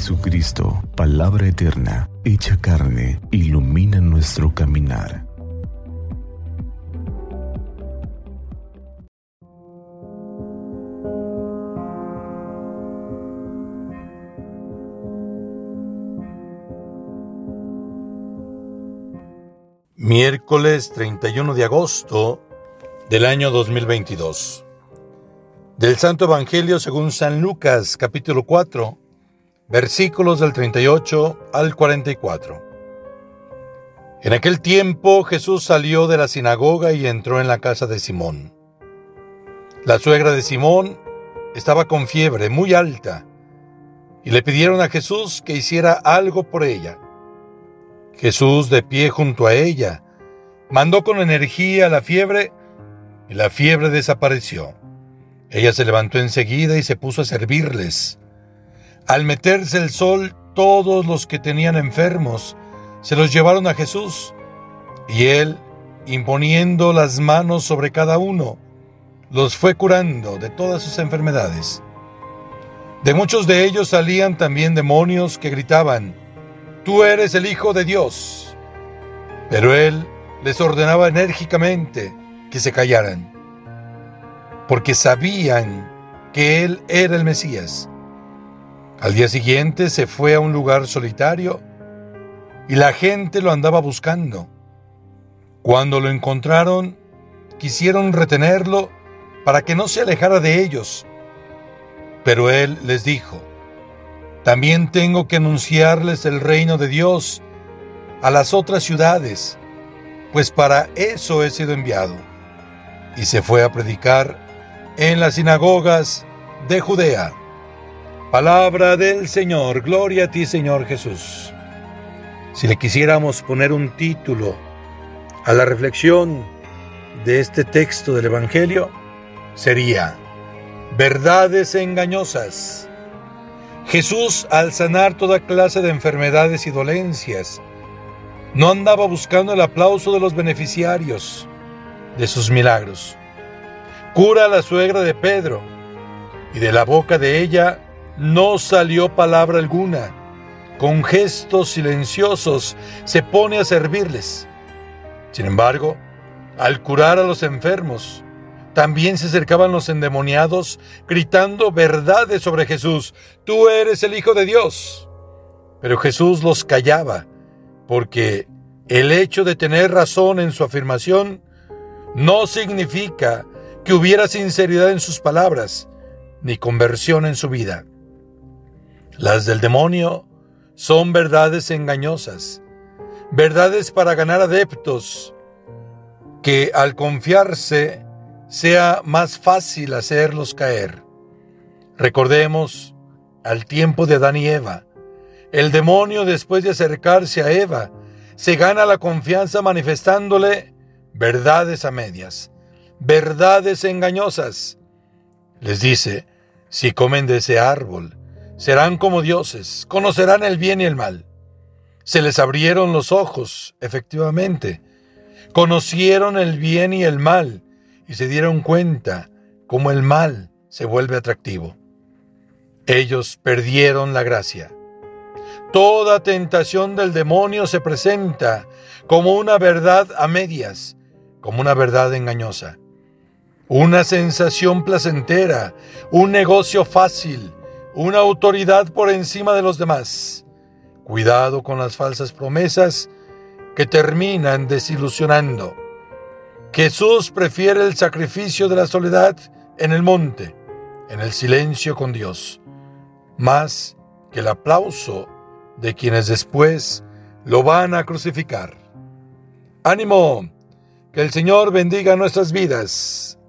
Jesucristo, palabra eterna, hecha carne, ilumina nuestro caminar. Miércoles 31 de agosto del año 2022. Del Santo Evangelio según San Lucas capítulo 4 versículos del 38 al 44. En aquel tiempo Jesús salió de la sinagoga y entró en la casa de Simón. La suegra de Simón estaba con fiebre muy alta y le pidieron a Jesús que hiciera algo por ella. Jesús, de pie junto a ella, mandó con energía la fiebre y la fiebre desapareció. Ella se levantó enseguida y se puso a servirles. Al meterse el sol, todos los que tenían enfermos se los llevaron a Jesús, y él, imponiendo las manos sobre cada uno, los fue curando de todas sus enfermedades. De muchos de ellos salían también demonios que gritaban, Tú eres el Hijo de Dios. Pero él les ordenaba enérgicamente que se callaran, porque sabían que él era el Mesías. Al día siguiente se fue a un lugar solitario y la gente lo andaba buscando. Cuando lo encontraron, quisieron retenerlo para que no se alejara de ellos. Pero él les dijo, también tengo que anunciarles el reino de Dios a las otras ciudades, pues para eso he sido enviado. Y se fue a predicar en las sinagogas de Judea. Palabra del Señor, gloria a ti Señor Jesús. Si le quisiéramos poner un título a la reflexión de este texto del Evangelio, sería Verdades engañosas. Jesús, al sanar toda clase de enfermedades y dolencias, no andaba buscando el aplauso de los beneficiarios de sus milagros. Cura a la suegra de Pedro, y de la boca de ella no salió palabra alguna. Con gestos silenciosos se pone a servirles. Sin embargo, al curar a los enfermos, también se acercaban los endemoniados gritando verdades sobre Jesús. Tú eres el Hijo de Dios. Pero Jesús los callaba, porque el hecho de tener razón en su afirmación no significa que hubiera sinceridad en sus palabras, ni conversión en su vida. Las del demonio son verdades engañosas, verdades para ganar adeptos, que al confiarse sea más fácil hacerlos caer. Recordemos al tiempo de Adán y Eva. El demonio después de acercarse a Eva se gana la confianza manifestándole verdades a medias, verdades engañosas. Les dice, si comen de ese árbol, Serán como dioses, conocerán el bien y el mal. Se les abrieron los ojos, efectivamente. Conocieron el bien y el mal y se dieron cuenta cómo el mal se vuelve atractivo. Ellos perdieron la gracia. Toda tentación del demonio se presenta como una verdad a medias, como una verdad engañosa. Una sensación placentera, un negocio fácil, una autoridad por encima de los demás. Cuidado con las falsas promesas que terminan desilusionando. Jesús prefiere el sacrificio de la soledad en el monte, en el silencio con Dios, más que el aplauso de quienes después lo van a crucificar. Ánimo, que el Señor bendiga nuestras vidas.